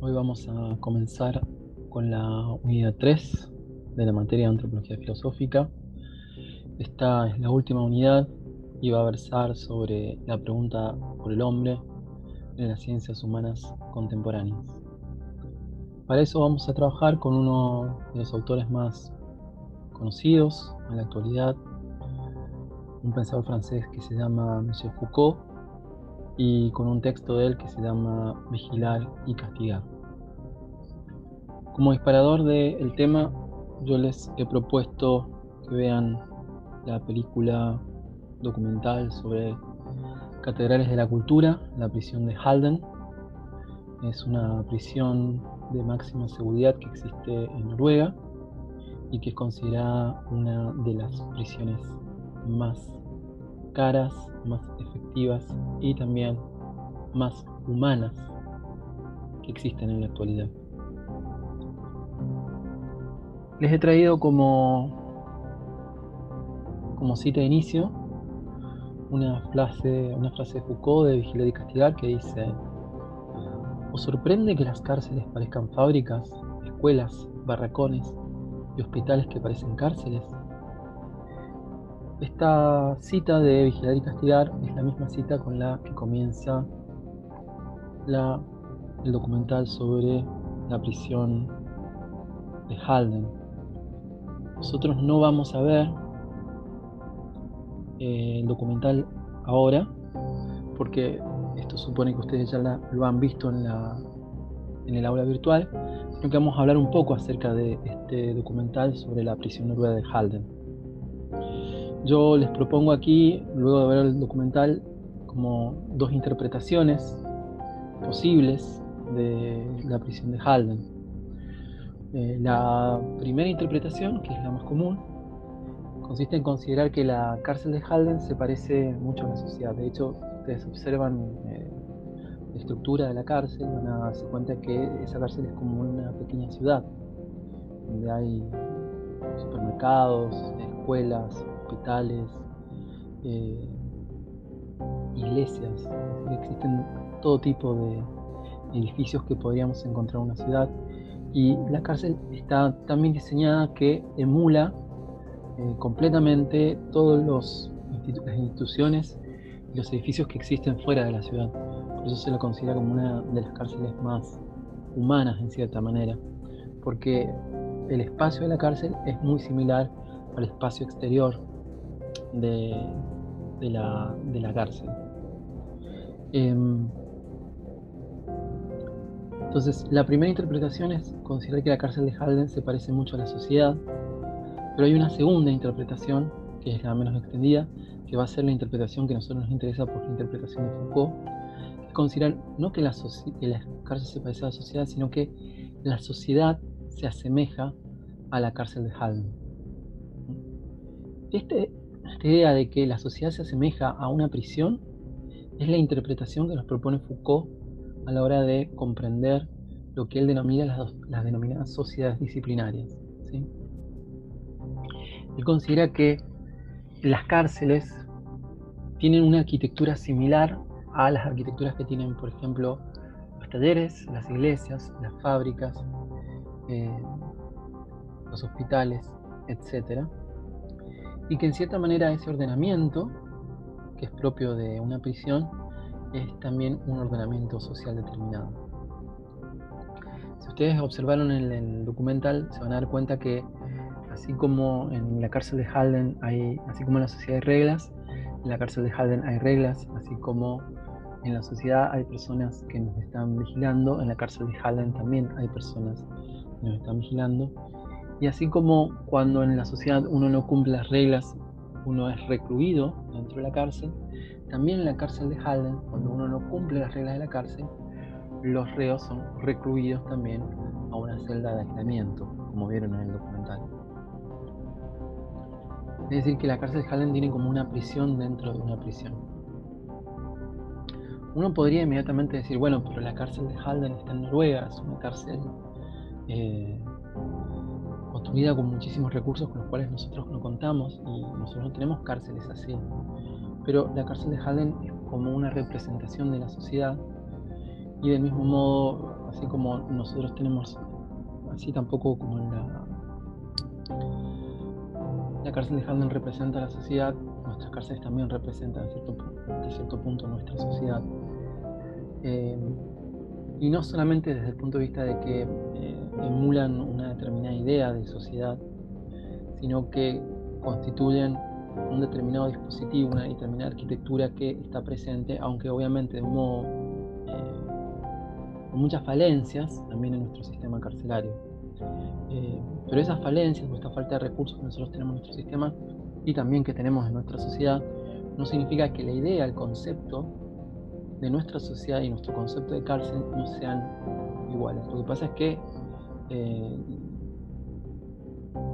Hoy vamos a comenzar con la unidad 3 de la materia de antropología filosófica. Esta es la última unidad y va a versar sobre la pregunta por el hombre en las ciencias humanas contemporáneas. Para eso vamos a trabajar con uno de los autores más conocidos en la actualidad, un pensador francés que se llama Monsieur Foucault y con un texto de él que se llama Vigilar y Castigar. Como disparador del tema, yo les he propuesto que vean la película documental sobre catedrales de la cultura, la prisión de Halden. Es una prisión de máxima seguridad que existe en Noruega y que es considerada una de las prisiones más caras, más efectivas y también más humanas que existen en la actualidad. Les he traído como, como cita de inicio una frase, una frase de Foucault de Vigilar y Castigar que dice, ¿os sorprende que las cárceles parezcan fábricas, escuelas, barracones y hospitales que parecen cárceles? Esta cita de Vigilar y Castigar es la misma cita con la que comienza el documental sobre la prisión de Halden. Nosotros no vamos a ver eh, el documental ahora, porque esto supone que ustedes ya lo han visto en, en el aula virtual, sino que vamos a hablar un poco acerca de este documental sobre la prisión noruega de Halden. Yo les propongo aquí, luego de ver el documental, como dos interpretaciones posibles de la prisión de Halden. Eh, la primera interpretación, que es la más común, consiste en considerar que la cárcel de Halden se parece mucho a la sociedad. De hecho, ustedes observan eh, la estructura de la cárcel, van a darse cuenta que esa cárcel es como una pequeña ciudad, donde hay supermercados, escuelas, hospitales, eh, iglesias, existen todo tipo de edificios que podríamos encontrar en una ciudad y la cárcel está también diseñada que emula eh, completamente todas las instituciones y los edificios que existen fuera de la ciudad. Por eso se lo considera como una de las cárceles más humanas en cierta manera, porque el espacio de la cárcel es muy similar al espacio exterior de, la, cárcel. Em, entonces, la primera interpretación es considerar que la cárcel de Halden se parece mucho a la sociedad, pero hay una segunda interpretación, que es la menos extendida, que va a ser la interpretación que a nosotros nos interesa por la interpretación de Foucault, que considerar no que la, que la cárcel se parece a la sociedad, sino que la sociedad se asemeja a la cárcel de Halden. Este, esta idea de que la sociedad se asemeja a una prisión es la interpretación que nos propone Foucault a la hora de comprender lo que él denomina las, denominadas sociedades disciplinarias. Él considera que las cárceles tienen una arquitectura similar a las arquitecturas que tienen, por ejemplo, los talleres, las iglesias, las fábricas, eh, los hospitales, etc y que en cierta manera ese ordenamiento, que es propio de una prisión, es también un ordenamiento social determinado. Si ustedes observaron en el documental, se van a dar cuenta que así como en la cárcel de Halden hay, así como en la sociedad hay reglas, en la cárcel de Halden hay reglas, así como en la sociedad hay personas que nos están vigilando, en la cárcel de Halden también hay personas que nos están vigilando y así como cuando en la sociedad uno no cumple las reglas, uno es recluido dentro de la cárcel, también en la cárcel de Halden, cuando uno no cumple las reglas de la cárcel, los reos son recluidos también a una celda de aislamiento, como vieron en el documental. Es decir, que la cárcel de Halden tiene como una prisión dentro de una prisión. Uno podría inmediatamente decir, bueno, pero la cárcel de Halden está en Noruega, es una cárcel eh, construida con muchísimos recursos con los cuales nosotros no contamos y nosotros no tenemos cárceles así. Pero la cárcel de Halden es como una representación de la sociedad Y del mismo modo, así como nosotros tenemos, así tampoco como la, la cárcel de Halden representa a la sociedad, nuestras cárceles también representan a cierto, cierto punto nuestra sociedad. Eh, y no solamente desde el punto de vista de que eh, emulan una determinada idea de sociedad, sino que constituyen un determinado dispositivo, una determinada arquitectura que está presente, aunque obviamente de un modo con muchas falencias también en nuestro sistema carcelario. Eh, pero esas falencias o esta falta de recursos que nosotros tenemos en nuestro sistema y también que tenemos en nuestra sociedad, no significa que la idea, el concepto de nuestra sociedad y nuestro concepto de cárcel no sean iguales. Lo que pasa es que eh,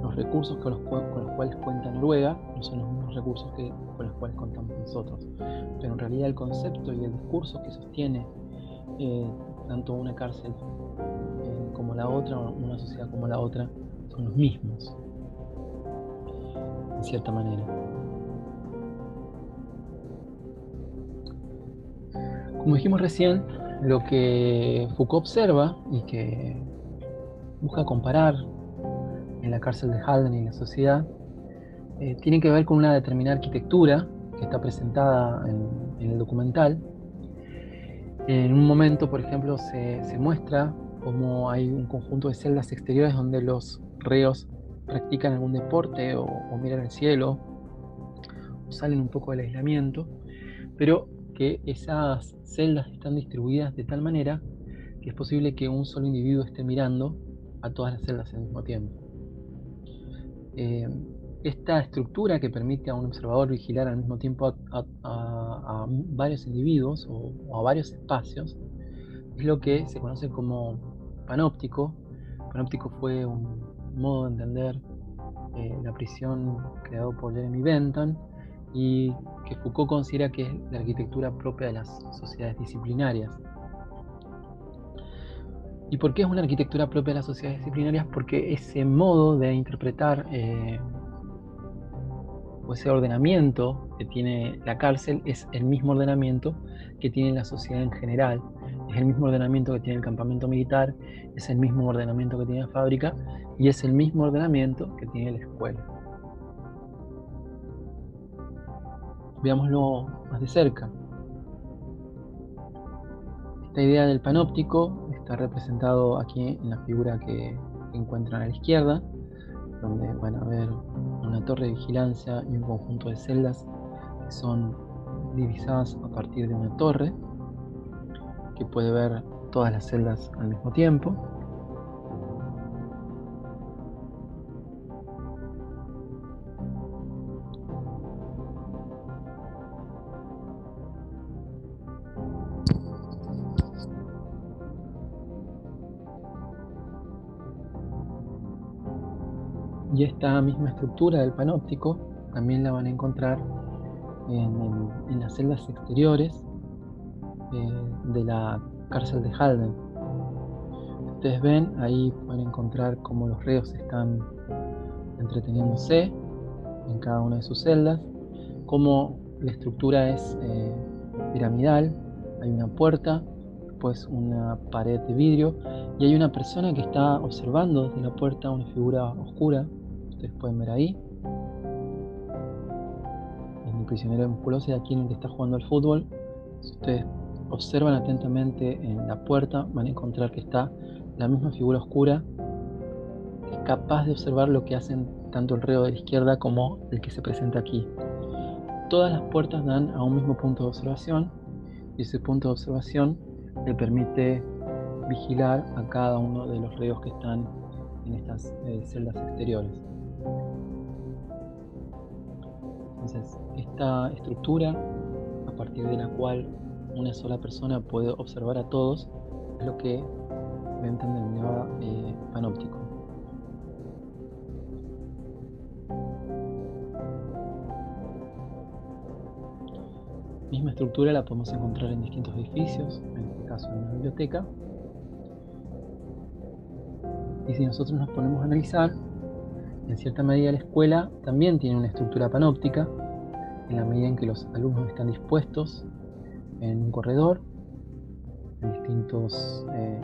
los recursos con los, cuales cuenta Noruega no son los mismos recursos que, con los cuales contamos nosotros. Pero en realidad el concepto y el discurso que sostiene eh, tanto una cárcel eh, como la otra, una sociedad como la otra, son los mismos, en cierta manera. Como dijimos recién, lo que Foucault observa y que busca comparar en la cárcel de Halden y en la sociedad, eh, tiene que ver con una determinada arquitectura que está presentada en el documental, en un momento, por ejemplo, se, muestra cómo hay un conjunto de celdas exteriores donde los reos practican algún deporte o, miran el cielo o salen un poco del aislamiento, pero que esas celdas están distribuidas de tal manera que es posible que un solo individuo esté mirando a todas las celdas al mismo tiempo. Eh, esta estructura que permite a un observador vigilar al mismo tiempo a, varios individuos o, a varios espacios es lo que se conoce como panóptico. Panóptico fue un modo de entender eh, la prisión creado por Jeremy Bentham y que Foucault considera que es la arquitectura propia de las sociedades disciplinarias. ¿Y por qué es una arquitectura propia de las sociedades disciplinarias? Porque ese modo de interpretar eh, o ese ordenamiento que tiene la cárcel es el mismo ordenamiento que tiene la sociedad en general, es el mismo ordenamiento que tiene el campamento militar, es el mismo ordenamiento que tiene la fábrica y es el mismo ordenamiento que tiene la escuela. Veámoslo más de cerca. Esta idea del panóptico está representado aquí en la figura que encuentran a la izquierda, donde van a ver una torre de vigilancia y un conjunto de celdas que son divisadas a partir de una torre que puede ver todas las celdas al mismo tiempo. Y esta misma estructura del panóptico también la van a encontrar en, las celdas exteriores eh, de la cárcel de Halden. Ustedes ven, ahí pueden encontrar cómo los reos están entreteniéndose en cada una de sus celdas, cómo la estructura es eh, piramidal, hay una puerta, después una pared de vidrio y hay una persona que está observando desde la puerta una figura oscura ustedes pueden ver ahí. Es mi prisionero musculoso y aquí en el que está jugando al fútbol. Si ustedes observan atentamente en la puerta, van a encontrar que está la misma figura oscura, es capaz de observar lo que hacen tanto el reo de la izquierda como el que se presenta aquí. Todas las puertas dan a un mismo punto de observación y ese punto de observación le permite vigilar a cada uno de los reos que están en estas eh, celdas exteriores. Entonces, esta estructura, a partir de la cual una sola persona puede observar a todos, es lo que Bentham denominaba eh, panóptico. Misma estructura la podemos encontrar en distintos edificios, en este caso en una biblioteca. Y si nosotros nos ponemos a analizar, en cierta medida la escuela también tiene una estructura panóptica, en la medida en que los alumnos están dispuestos en un corredor en distintos eh,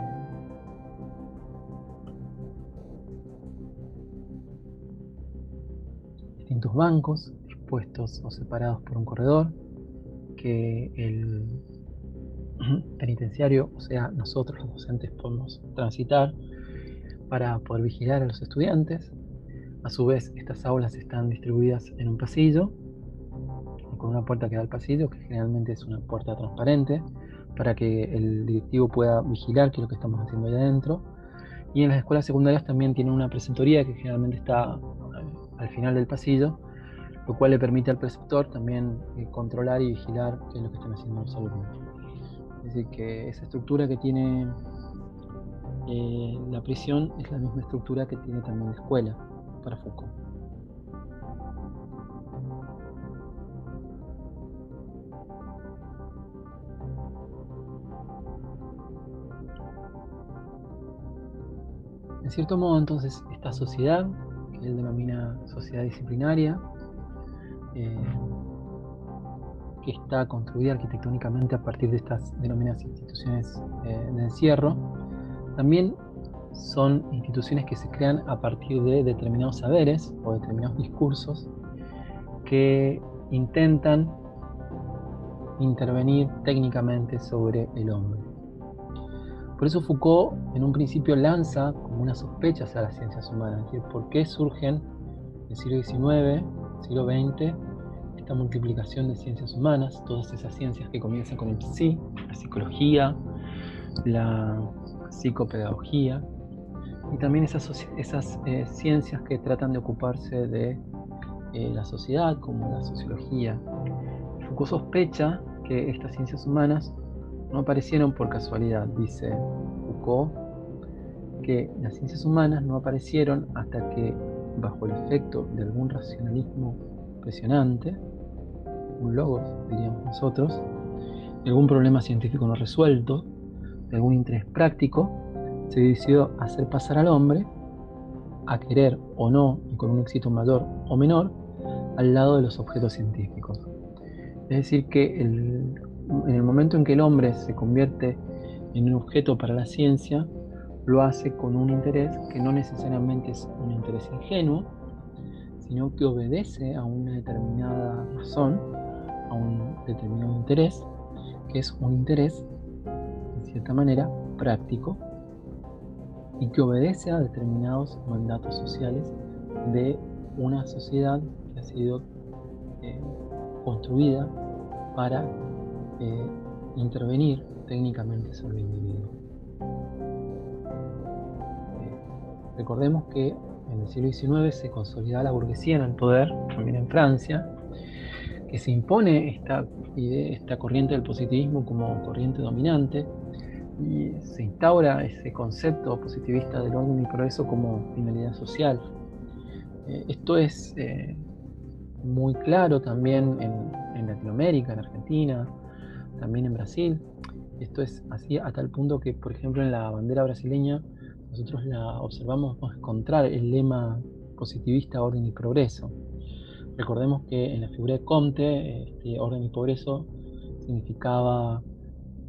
distintos bancos dispuestos o separados por un corredor que el penitenciario, o sea, nosotros los docentes podemos transitar para poder vigilar a los estudiantes. A su vez, estas aulas están distribuidas en un pasillo, con una puerta que da al pasillo, que generalmente es una puerta transparente, para que el directivo pueda vigilar qué es lo que estamos haciendo ahí adentro. Y en las escuelas secundarias también tienen una preceptoría que generalmente está eh, al final del pasillo, lo cual le permite al preceptor también eh, controlar y vigilar qué es lo que están haciendo los alumnos. Es decir, que esa estructura que tiene eh, la prisión es la misma estructura que tiene también la escuela para Foucault. En cierto modo, entonces, esta sociedad, que él denomina sociedad disciplinaria, eh, que está construida arquitectónicamente a partir de estas denominadas instituciones eh, de encierro, también son instituciones que se crean a partir de determinados saberes o determinados discursos que intentan intervenir técnicamente sobre el hombre. Por eso Foucault en un principio lanza como una sospecha hacia las ciencias humanas, es decir, por qué surgen en el siglo XIX, siglo XX, esta multiplicación de ciencias humanas, todas esas ciencias que comienzan con el psi, la psicología, la psicopedagogía, y también esas, esas eh, ciencias que tratan de ocuparse de eh, la sociedad, como la sociología. Foucault sospecha que estas ciencias humanas no aparecieron por casualidad, dice Foucault, que las ciencias humanas no aparecieron hasta que, bajo el efecto de algún racionalismo impresionante, un logos, diríamos nosotros, algún problema científico no resuelto, de algún interés práctico, se decidió hacer pasar al hombre a querer o no, y con un éxito mayor o menor, al lado de los objetos científicos. Es decir, que en el momento en que el hombre se convierte en un objeto para la ciencia, lo hace con un interés que no necesariamente es un interés ingenuo, sino que obedece a una determinada razón, a un determinado interés, que es un interés, en cierta manera, práctico y que obedece a determinados mandatos sociales de una sociedad que ha sido eh, construida para eh, intervenir técnicamente sobre el individuo. Eh, recordemos que en el siglo XIX se consolida la burguesía en el poder, también en Francia, que se impone esta, esta corriente del positivismo como corriente dominante, y se instaura ese concepto positivista del orden y progreso como finalidad social. Eh, esto es eh, muy claro también en, Latinoamérica, en Argentina, también en Brasil. Esto es así hasta el punto que, por ejemplo, en la bandera brasileña nosotros la observamos encontrar el lema positivista orden y progreso. Recordemos que en la figura de Comte, este orden y progreso significaba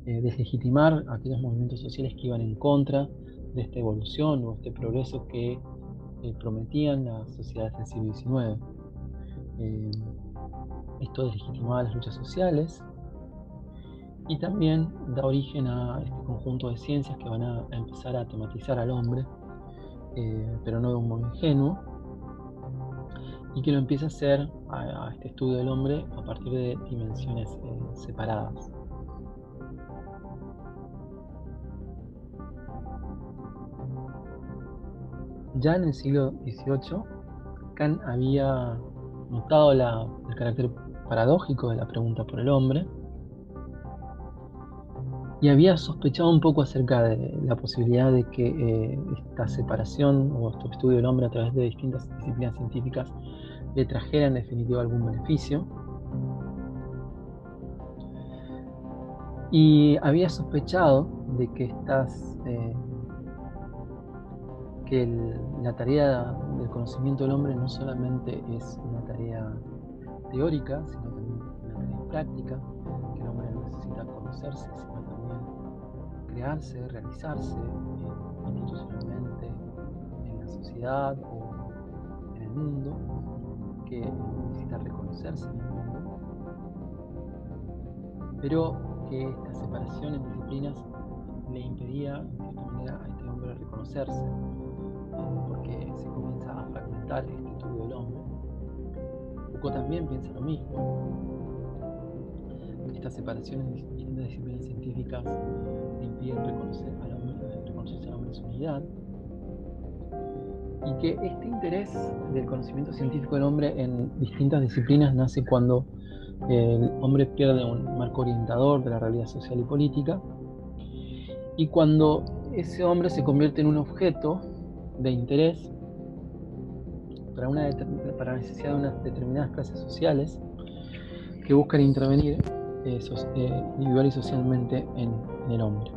eh, deslegitimar aquellos movimientos sociales que iban en contra de esta evolución o este progreso que eh, prometían las sociedades del siglo XIX. Eh, esto deslegitimaba las luchas sociales y también da origen a este conjunto de ciencias que van a, empezar a tematizar al hombre, pero no de un modo ingenuo, y que lo empieza a hacer a, este estudio del hombre a partir de dimensiones separadas. Ya en el siglo XVIII, Kant había notado el carácter paradójico de la pregunta por el hombre y había sospechado un poco acerca de la posibilidad de que eh, esta separación o este estudio del hombre a través de distintas disciplinas científicas le trajera en definitiva algún beneficio. Y había sospechado de que estas eh, la tarea del conocimiento del hombre no solamente es una tarea teórica, sino también una tarea práctica, que el hombre necesita conocerse, sino también crearse, realizarse eh, institucionalmente en la sociedad o en el mundo, que necesita reconocerse en el mundo, pero que esta separación en disciplinas le impedía, en cierta manera, a este hombre reconocerse, porque se comienza a fragmentar este estudio del hombre. Foucault también piensa lo mismo, estas separaciones de distintas disciplinas científicas impiden reconocer al hombre, reconocerse al hombre en su unidad. Y que este interés del conocimiento científico del hombre en distintas disciplinas nace cuando el hombre pierde un marco orientador de la realidad social y política y cuando ese hombre se convierte en un objeto de interés para, una, para necesidad de unas determinadas clases sociales que buscan intervenir eh, eh, individual y socialmente en, el hombre.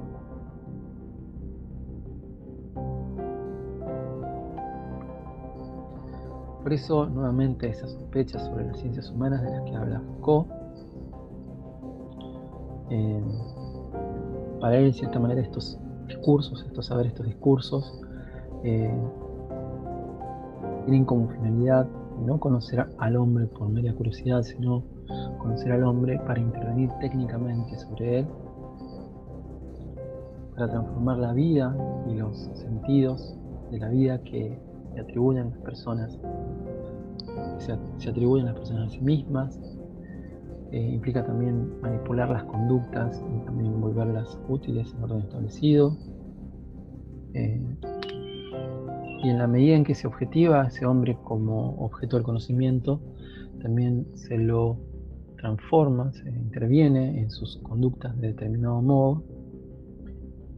Por eso, nuevamente, esas sospechas sobre las ciencias humanas de las que habla Foucault, eh, para él, en cierta manera, estos discursos, estos saberes, estos discursos, tienen como finalidad no conocer al hombre por mera curiosidad, sino conocer al hombre para intervenir técnicamente sobre él, para transformar la vida y los sentidos de la vida que se atribuyen las personas, se atribuyen las personas a sí mismas. Eh, implica también manipular las conductas y también volverlas útiles en orden establecido. Eh, y en la medida en que se objetiva a ese hombre como objeto del conocimiento, también se lo transforma, se interviene en sus conductas de determinado modo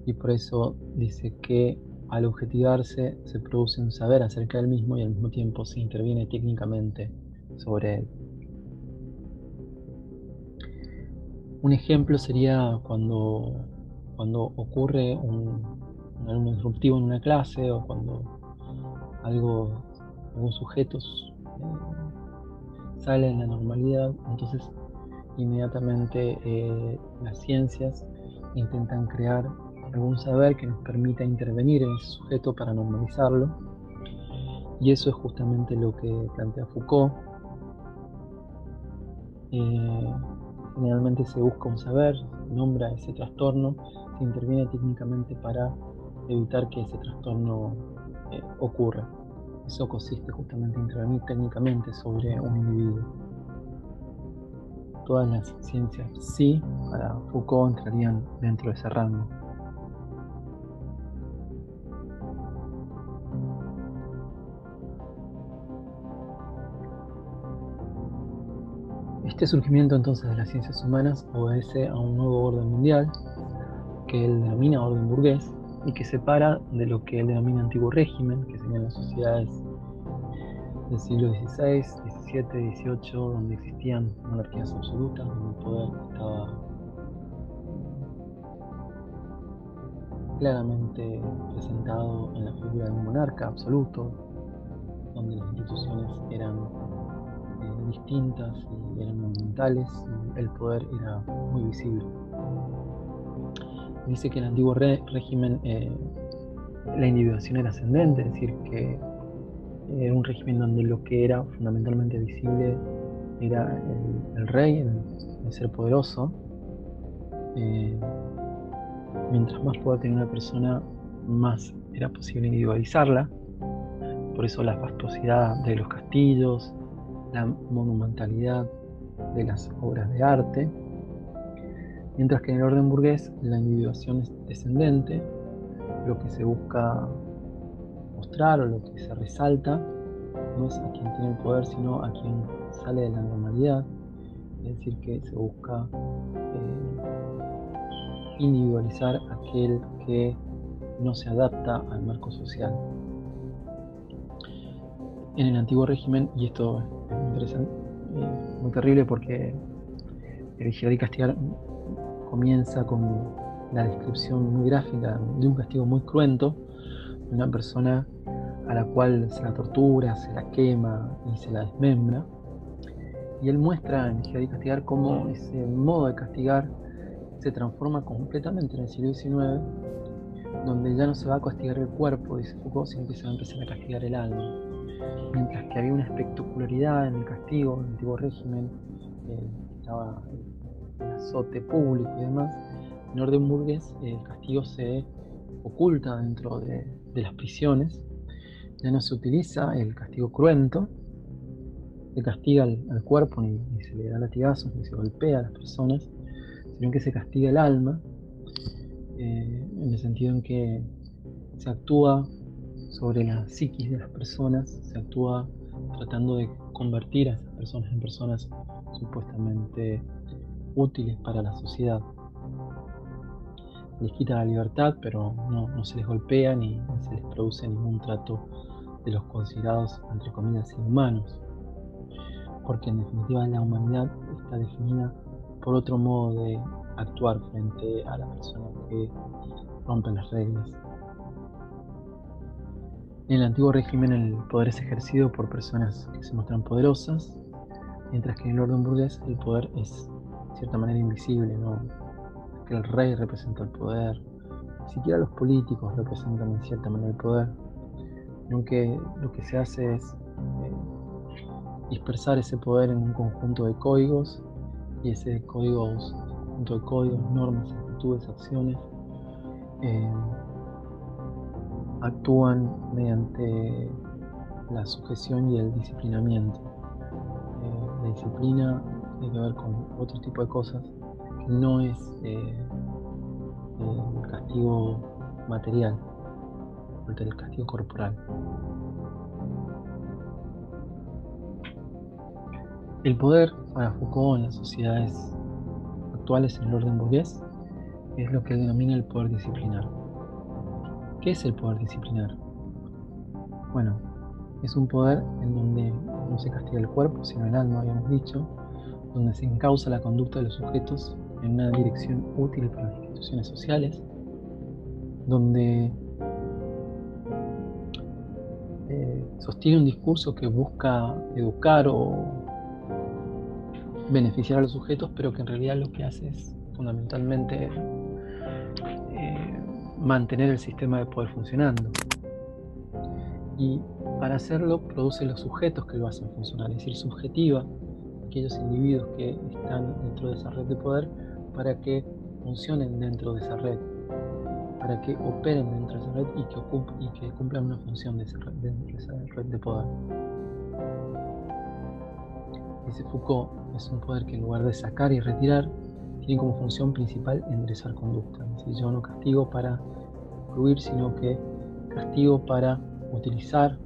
y por eso dice que al objetivarse se produce un saber acerca del mismo y al mismo tiempo se interviene técnicamente sobre él. Un ejemplo sería cuando, cuando ocurre un, un alumno disruptivo en una clase o cuando algo, algunos sujetos eh, sale en la normalidad, entonces inmediatamente eh, las ciencias intentan crear algún saber que nos permita intervenir en ese sujeto para normalizarlo. Y eso es justamente lo que plantea Foucault. Eh, generalmente se busca un saber, nombra ese trastorno, se interviene técnicamente para evitar que ese trastorno eh, ocurra. Eso consiste justamente en intervenir técnicamente sobre un individuo todas las ciencias sí, para Foucault entrarían dentro de ese rango. Este surgimiento entonces de las ciencias humanas obedece a un nuevo orden mundial que él denomina orden burgués y que separa de lo que él denomina antiguo régimen, que serían las sociedades del siglo XVI, XVII, XVIII, donde existían monarquías absolutas, donde el poder estaba claramente presentado en la figura de un monarca absoluto, donde las instituciones eran eh, distintas y eran monumentales el poder era muy visible. Dice que en el antiguo régimen eh, la individuación era ascendente, es decir, que era un régimen donde lo que era fundamentalmente visible era el, rey, el, ser poderoso. Eh, mientras más poder tenía una persona, más era posible individualizarla. Por eso la fastuosidad de los castillos, la monumentalidad de las obras de arte. Mientras que en el orden burgués la individuación es descendente, lo que se busca mostrar o lo que se resalta no es a quien tiene el poder, sino a quien sale de la normalidad. Es decir, que se busca eh, individualizar aquel que no se adapta al marco social. En el antiguo régimen, y esto es interesante, eh, muy terrible porque vigilar y castigar comienza con la descripción muy gráfica de un castigo muy cruento una persona a la cual se la tortura, se la quema y se la desmembra. Y él muestra en Vigilar y Castigar cómo ese modo de castigar se transforma completamente en el siglo XIX, donde ya no se va a castigar el cuerpo, dice Foucault, sino que se va a empezar a castigar el alma. Mientras que había una espectacularidad en el castigo, en el antiguo régimen, eh, estaba azote público y demás, en orden burgués el castigo se oculta dentro de, las prisiones, ya no se utiliza el castigo cruento, se castiga al, cuerpo, ni, se le da latigazos, ni se golpea a las personas, sino que se castiga el alma, eh, en el sentido en que se actúa sobre la psiquis de las personas, se actúa tratando de convertir a esas personas en personas supuestamente útiles para la sociedad. Les quita la libertad, pero no, se les golpea ni, se les produce ningún trato de los considerados, entre comillas, inhumanos. Porque en definitiva la humanidad está definida por otro modo de actuar frente a las personas que rompen las reglas. En el antiguo régimen el poder es ejercido por personas que se muestran poderosas, mientras que en el orden burgués el poder es cierta manera invisible, ¿no? que el rey representa el poder, ni siquiera los políticos representan en cierta manera el poder, lo que se hace es eh, dispersar ese poder en un conjunto de códigos y ese códigos, conjunto de códigos, normas, actitudes, acciones, eh, actúan mediante la sujeción y el disciplinamiento. Eh, la disciplina tiene que ver con otro tipo de cosas no es eh, el castigo material, el castigo corporal. El poder para Foucault en las sociedades actuales en el orden burgués es lo que denomina el poder disciplinar. ¿Qué es el poder disciplinar? Bueno, es un poder en donde no se castiga el cuerpo, sino el alma, habíamos dicho, donde se encausa la conducta de los sujetos en una dirección útil para las instituciones sociales, donde eh, sostiene un discurso que busca educar o beneficiar a los sujetos, pero que en realidad lo que hace es fundamentalmente eh, mantener el sistema de poder funcionando. Y para hacerlo produce los sujetos que lo hacen funcionar, es decir, subjetiva aquellos individuos que están dentro de esa red de poder para que funcionen dentro de esa red, para que operen dentro de esa red y que, cumplan una función de esa red, dentro de esa red de poder. Dice Foucault, es un poder que en lugar de sacar y retirar, tiene como función principal enderezar conducta. Es decir, yo no castigo para excluir, sino que castigo para utilizar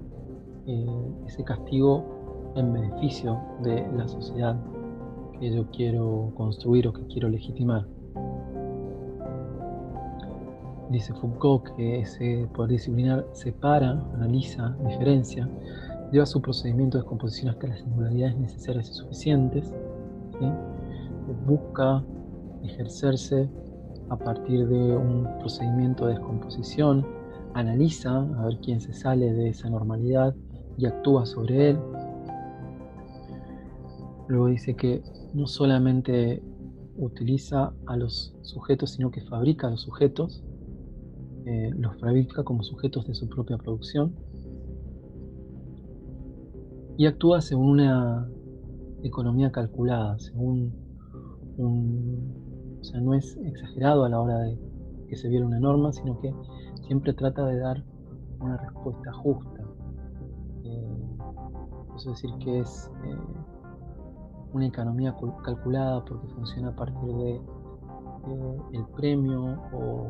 eh, ese castigo en beneficio de la sociedad que yo quiero construir o que quiero legitimar. Dice Foucault que ese poder disciplinar separa, analiza, diferencia, lleva su procedimiento de descomposición hasta las singularidades necesarias y suficientes, busca ejercerse a partir de un procedimiento de descomposición, analiza a ver quién se sale de esa normalidad y actúa sobre él. Luego dice que no solamente utiliza a los sujetos, sino que fabrica a los sujetos, eh, los fabrica como sujetos de su propia producción y actúa según una economía calculada, según un o sea, no es exagerado a la hora de que se viera una norma, sino que siempre trata de dar una respuesta justa. Eh, eso es decir, que es eh, una economía calculada porque funciona a partir de eh, el premio o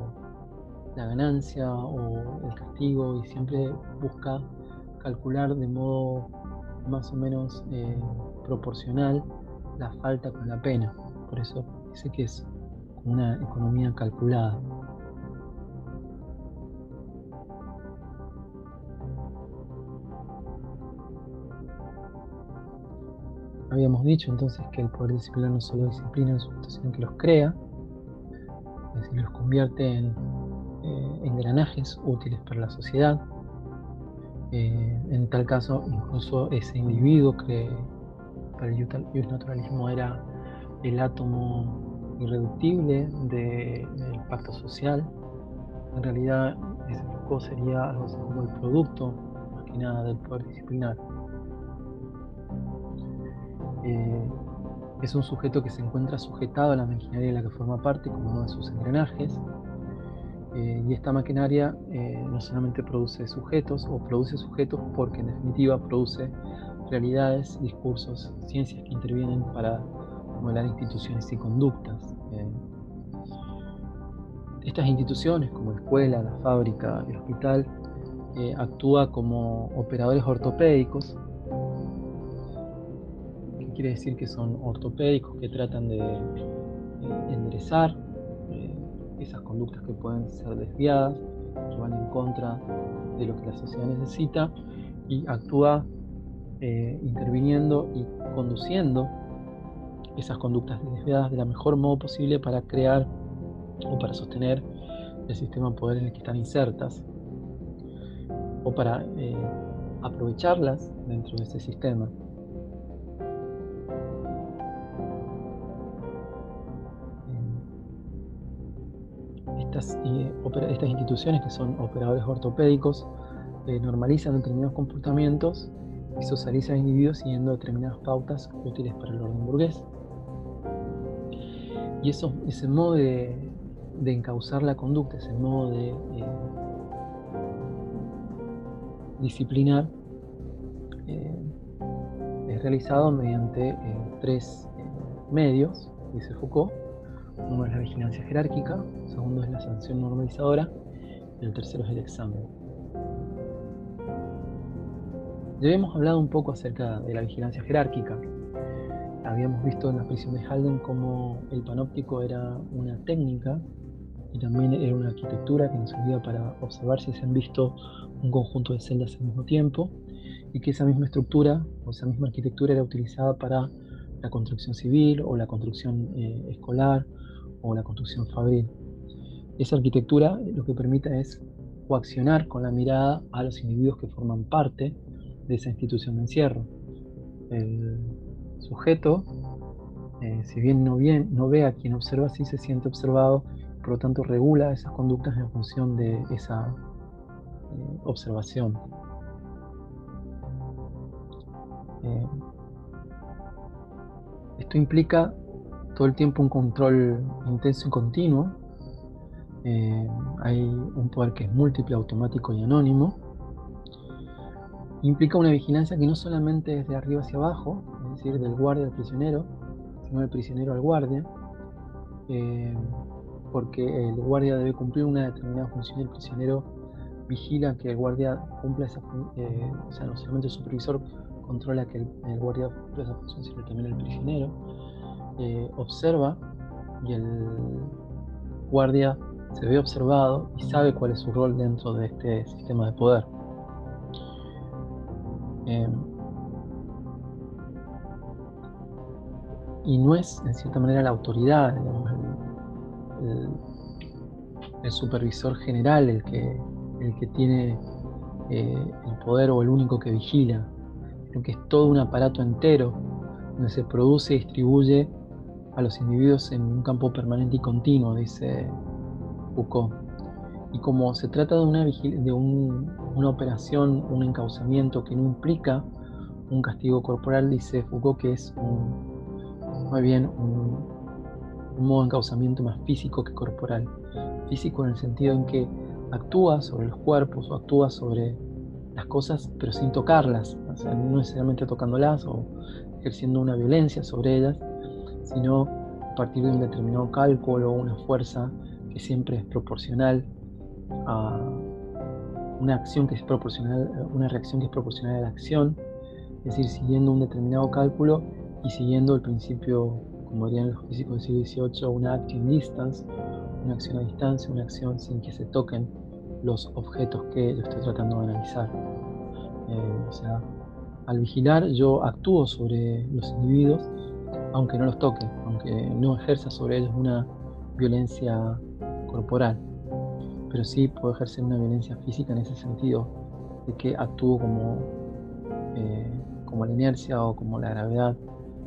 la ganancia o el castigo y siempre busca calcular de modo más o menos proporcional la falta con la pena. Por eso dice que es una economía calculada. Habíamos dicho entonces que el poder disciplinar no solo disciplina sino que los crea, es decir, los convierte en eh, engranajes útiles para la sociedad. Eh, en tal caso, incluso ese individuo que para el naturalismo era el átomo irreductible del pacto social. En realidad, ese Foucault sería algo así como el producto, más que nada, del poder disciplinar. Eh, es un sujeto que se encuentra sujetado a la maquinaria de la que forma parte como uno de sus engranajes. Eh, y esta maquinaria eh, no solamente produce sujetos, o produce sujetos porque en definitiva produce realidades, discursos, ciencias que intervienen para modelar instituciones y conductas. Estas instituciones, como la escuela, la fábrica, el hospital, actúa como operadores ortopédicos quiere decir que son ortopédicos que tratan de enderezar eh, esas conductas que pueden ser desviadas, que van en contra de lo que la sociedad necesita y actúa eh, interviniendo y conduciendo esas conductas desviadas de la mejor modo posible para crear o para sostener el sistema de poder en el que están insertas o para eh, aprovecharlas dentro de ese sistema. Estas, instituciones que son operadores ortopédicos eh, normalizan determinados comportamientos y socializan a individuos siguiendo determinadas pautas útiles para el orden burgués. Y eso, ese modo de, encauzar la conducta, ese modo de eh, disciplinar, eh, es realizado mediante tres medios, dice Foucault, uno es la vigilancia jerárquica, segundo es la sanción normalizadora y el tercero es el examen. Ya habíamos hablado un poco acerca de la vigilancia jerárquica. Habíamos visto en la prisión de Halden cómo el panóptico era una técnica y también era una arquitectura que nos servía para observar si se han visto un conjunto de celdas al mismo tiempo y que esa misma estructura o esa misma arquitectura era utilizada para la construcción civil o la construcción eh, escolar o la construcción fabril. Esa arquitectura lo que permite es coaccionar con la mirada a los individuos que forman parte de esa institución de encierro. El sujeto, eh, si bien no, ve a quien observa, sí se siente observado, por lo tanto regula esas conductas en función de esa eh, observación. Eh, esto implica todo el tiempo un control intenso y continuo. Eh, hay un poder que es múltiple, automático y anónimo. Implica una vigilancia que no solamente es de arriba hacia abajo, es decir, del guardia al prisionero, sino del prisionero al guardia, eh, porque el guardia debe cumplir una determinada función y el prisionero vigila que el guardia cumpla esa función, eh, o sea, no solamente el supervisor controla que el, el guardia esa función, sino también el prisionero eh, observa y el guardia se ve observado y sabe cuál es su rol dentro de este sistema de poder. Em, y no es en cierta manera la autoridad, el, supervisor general el que, el que tiene eh, el poder o el único que vigila, sino que es todo un aparato entero donde se produce y distribuye a los individuos en un campo permanente y continuo, dice Foucault. Y como se trata de una, de una operación, un encauzamiento que no implica un castigo corporal, dice Foucault que es un, bien un, modo de encauzamiento más físico que corporal. Físico en el sentido en que actúa sobre los cuerpos o actúa sobre las cosas pero sin tocarlas, no necesariamente tocándolas o ejerciendo una violencia sobre ellas, sino a partir de un determinado cálculo una fuerza que siempre es proporcional a una acción que es proporcional, una reacción que es proporcional a la acción, es decir, siguiendo un determinado cálculo y siguiendo el principio, como dirían los físicos del siglo XVIII, una action distance, una acción a distancia, una acción sin que se toquen los objetos que yo estoy tratando de analizar. Eh, o sea, al vigilar yo actúo sobre los individuos aunque no los toque, aunque no ejerza sobre ellos una violencia corporal, pero sí puedo ejercer una violencia física en ese sentido, de que actúo como, eh, como la inercia o como la gravedad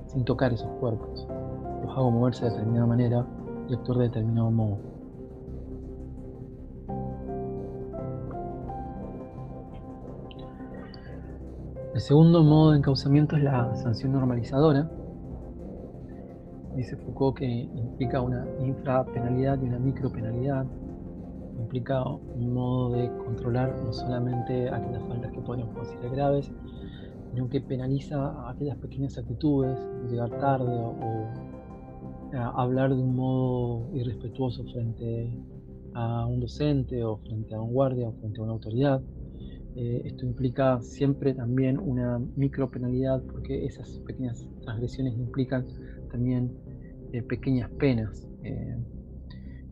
sin tocar esos cuerpos. Los hago moverse de determinada manera y actuar de determinado modo. El segundo modo de encauzamiento es la sanción normalizadora. Dice Foucault que implica una infrapenalidad y una micropenalidad. Implica un modo de controlar no solamente aquellas faltas que podríamos considerar graves, sino que penaliza aquellas pequeñas actitudes, llegar tarde o, hablar de un modo irrespetuoso frente a un docente o frente a un guardia o frente a una autoridad. Eh, esto implica siempre también una micropenalidad porque esas pequeñas transgresiones implican también eh, pequeñas penas. Eh,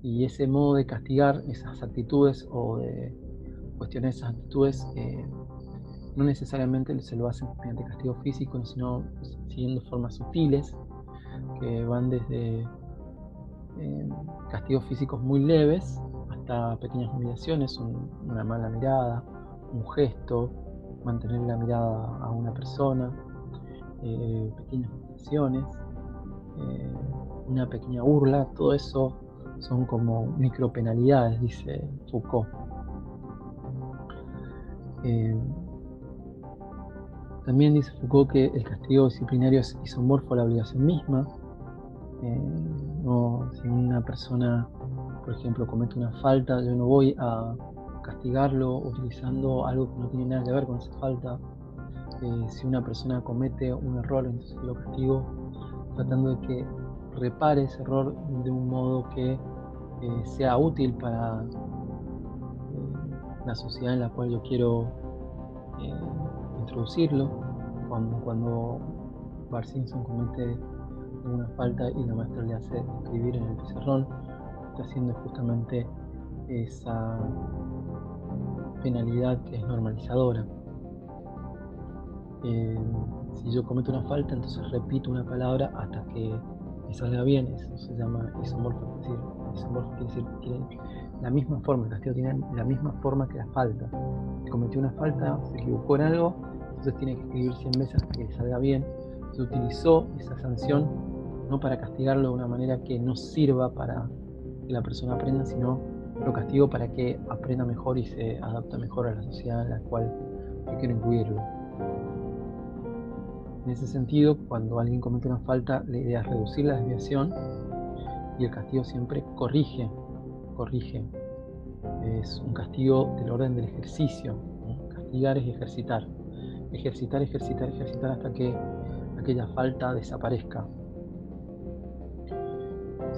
y ese modo de castigar esas actitudes o de cuestionar esas actitudes no necesariamente se lo hacen mediante castigo físico, sino siguiendo formas sutiles que van desde castigos físicos muy leves hasta pequeñas humillaciones, una mala mirada, un gesto, mantener la mirada a una persona, eh, pequeñas humillaciones, eh, una pequeña burla, todo eso son como micropenalidades, dice Foucault. También dice Foucault que el castigo disciplinario es isomorfo a la obligación misma. Eh, si una persona, por ejemplo, comete una falta, yo no voy a castigarlo utilizando algo que no tiene nada que ver con esa falta. Eh, si una persona comete un error, entonces lo castigo tratando de que repare ese error de un modo que eh, sea útil para la sociedad en la cual yo quiero introducirlo. Cuando, cuando Bart Simpson comete una falta y la maestra le hace escribir en el pizarrón, está haciendo justamente esa penalidad que es normalizadora. Eh, si yo cometo una falta, entonces repito una palabra hasta que me salga bien, eso se llama isomorfo, es decir, isomorfo quiere decir que tiene la misma forma, el castigo tiene la misma forma que la falta. Cometió una falta, se equivocó en algo, entonces tiene que escribir 100 veces hasta que salga bien. Se utilizó esa sanción no para castigarlo de una manera que no sirva para que la persona aprenda, sino lo castigo para que aprenda mejor y se adapte mejor a la sociedad en la cual yo quiero incluirlo. En ese sentido, cuando alguien comete una falta, la idea es reducir la desviación y el castigo siempre corrige, corrige. Es un castigo del orden del ejercicio. Castigar es ejercitar ejercitar, ejercitar, ejercitar hasta que aquella falta desaparezca.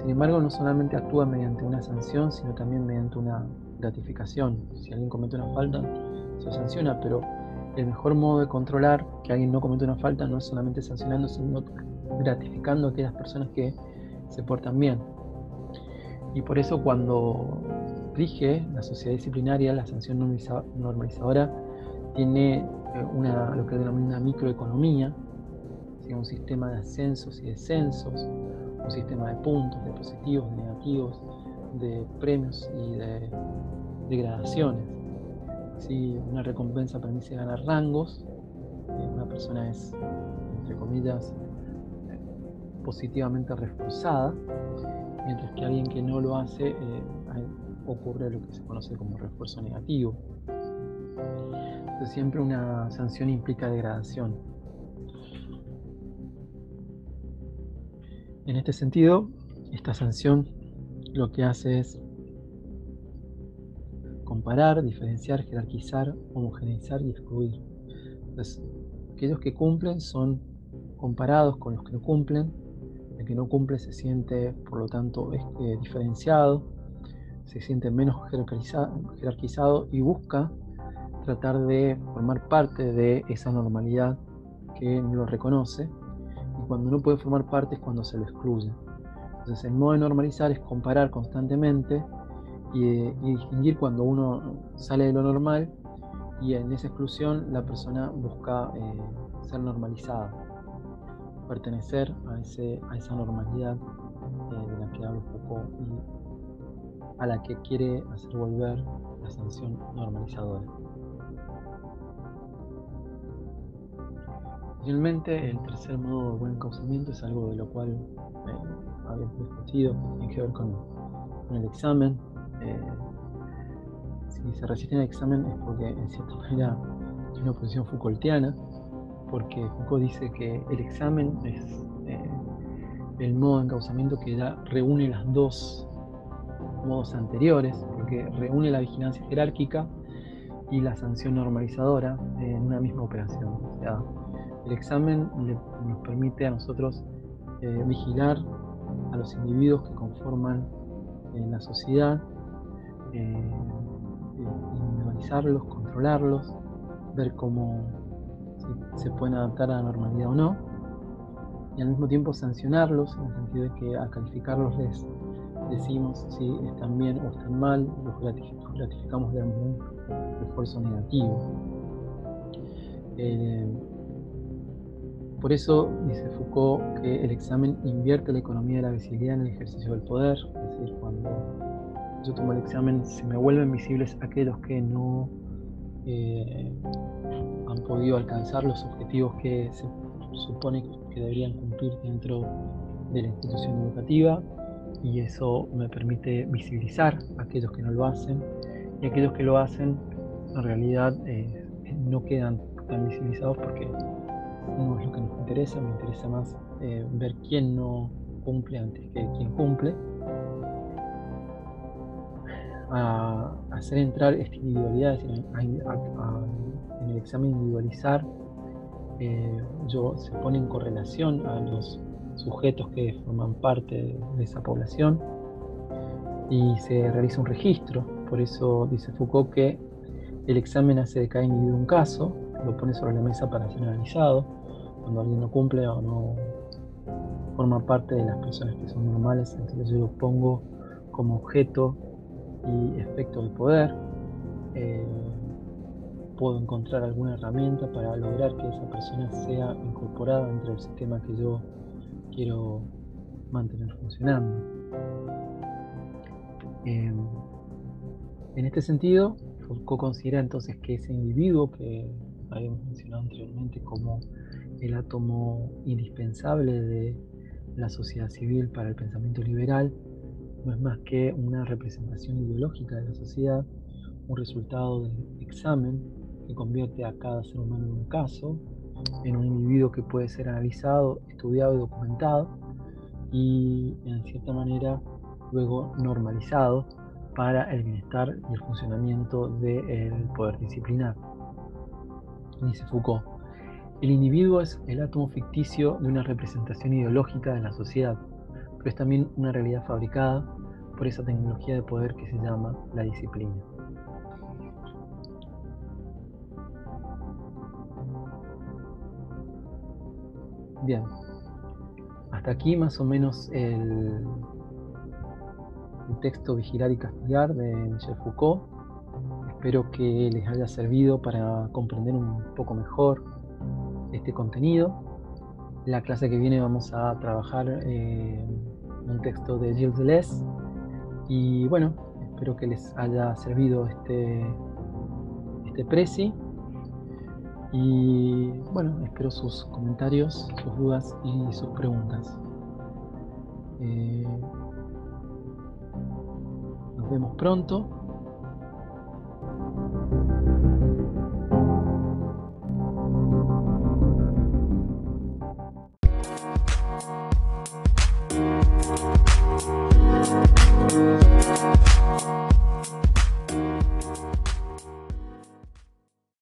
Sin embargo, no solamente actúa mediante una sanción, sino también mediante una gratificación. Si alguien comete una falta, se sanciona, pero el mejor modo de controlar que alguien no cometa una falta no es solamente sancionando, sino gratificando a aquellas personas que se portan bien. Y por eso cuando rige la sociedad disciplinaria, la sanción normalizadora tiene una, lo que denomina microeconomía, un sistema de ascensos y descensos, un sistema de puntos, de positivos, de negativos, de premios y de degradaciones. Si una recompensa permite ganar rangos, eh, una persona es, entre comillas, positivamente reforzada, mientras que alguien que no lo hace eh, ocurre lo que se conoce como refuerzo negativo siempre una sanción implica degradación. En este sentido, esta sanción lo que hace es comparar, diferenciar, jerarquizar, homogeneizar y excluir. Entonces, aquellos que cumplen son comparados con los que no cumplen. El que no cumple se siente, por lo tanto, eh, diferenciado, se siente menos jerarquizado y busca tratar de formar parte de esa normalidad que no lo reconoce cuando no puede formar parte es cuando se lo excluye. Entonces el modo de normalizar es comparar constantemente y, distinguir cuando uno sale de lo normal y en esa exclusión la persona busca eh, ser normalizada, pertenecer a, ese, a esa normalidad eh, de la que hablo poco y a la que quiere hacer volver la sanción normalizadora. Finalmente, el tercer modo de buen causamiento es algo de lo cual eh, habíamos discutido, que tiene que ver con, el examen. Eh, si se resisten al examen es porque en cierta manera es una posición Foucaultiana, porque Foucault dice que el examen es eh, el modo de encauzamiento que ya reúne las dos modos anteriores, porque reúne la vigilancia jerárquica y la sanción normalizadora en una misma operación. El examen nos permite a nosotros eh, vigilar a los individuos que conforman eh, la sociedad, eh, individualizarlos, controlarlos, ver cómo se pueden adaptar a la normalidad o no, y al mismo tiempo sancionarlos, en el sentido de que a calificarlos les decimos si están bien o están mal, los gratificamos de un esfuerzo negativo. Eh, por eso dice Foucault que el examen invierte la economía de la visibilidad en el ejercicio del poder, es decir, cuando yo tomo el examen se me vuelven visibles aquellos que no eh, han podido alcanzar los objetivos que se supone que deberían cumplir dentro de la institución educativa y eso me permite visibilizar a aquellos que no lo hacen y aquellos que lo hacen en realidad eh, no quedan tan visibilizados porque no es lo que nos interesa, me interesa más eh, ver quién no cumple antes que quién cumple. A hacer entrar esta individualidad, en el examen individualizar, eh, yo, se pone en correlación a los sujetos que forman parte de esa población y se realiza un registro. Por eso dice Foucault que el examen hace de cada individuo un caso, lo pone sobre la mesa para ser analizado. Cuando alguien no cumple o no forma parte de las personas que son normales, entonces yo lo pongo como objeto y efecto de poder. Eh, puedo encontrar alguna herramienta para lograr que esa persona sea incorporada dentro del sistema que yo quiero mantener funcionando. Em, en este sentido, Foucault considera entonces que ese individuo que habíamos mencionado anteriormente como el átomo indispensable de la sociedad civil para el pensamiento liberal no es más que una representación ideológica de la sociedad, un resultado del examen que convierte a cada ser humano en un caso, en un individuo que puede ser analizado, estudiado y documentado y en cierta manera luego normalizado para el bienestar y el funcionamiento del poder disciplinar. Dice Foucault, el individuo es el átomo ficticio de una representación ideológica de la sociedad, pero es también una realidad fabricada por esa tecnología de poder que se llama la disciplina. Bien, hasta aquí más o menos el, texto Vigilar y Castigar de Michel Foucault. Espero que les haya servido para comprender un poco mejor este contenido. La clase que viene vamos a trabajar eh, un texto de Gilles Deleuze y bueno, espero que les haya servido este, este y bueno, espero sus comentarios, sus dudas y sus preguntas. Eh, nos vemos pronto.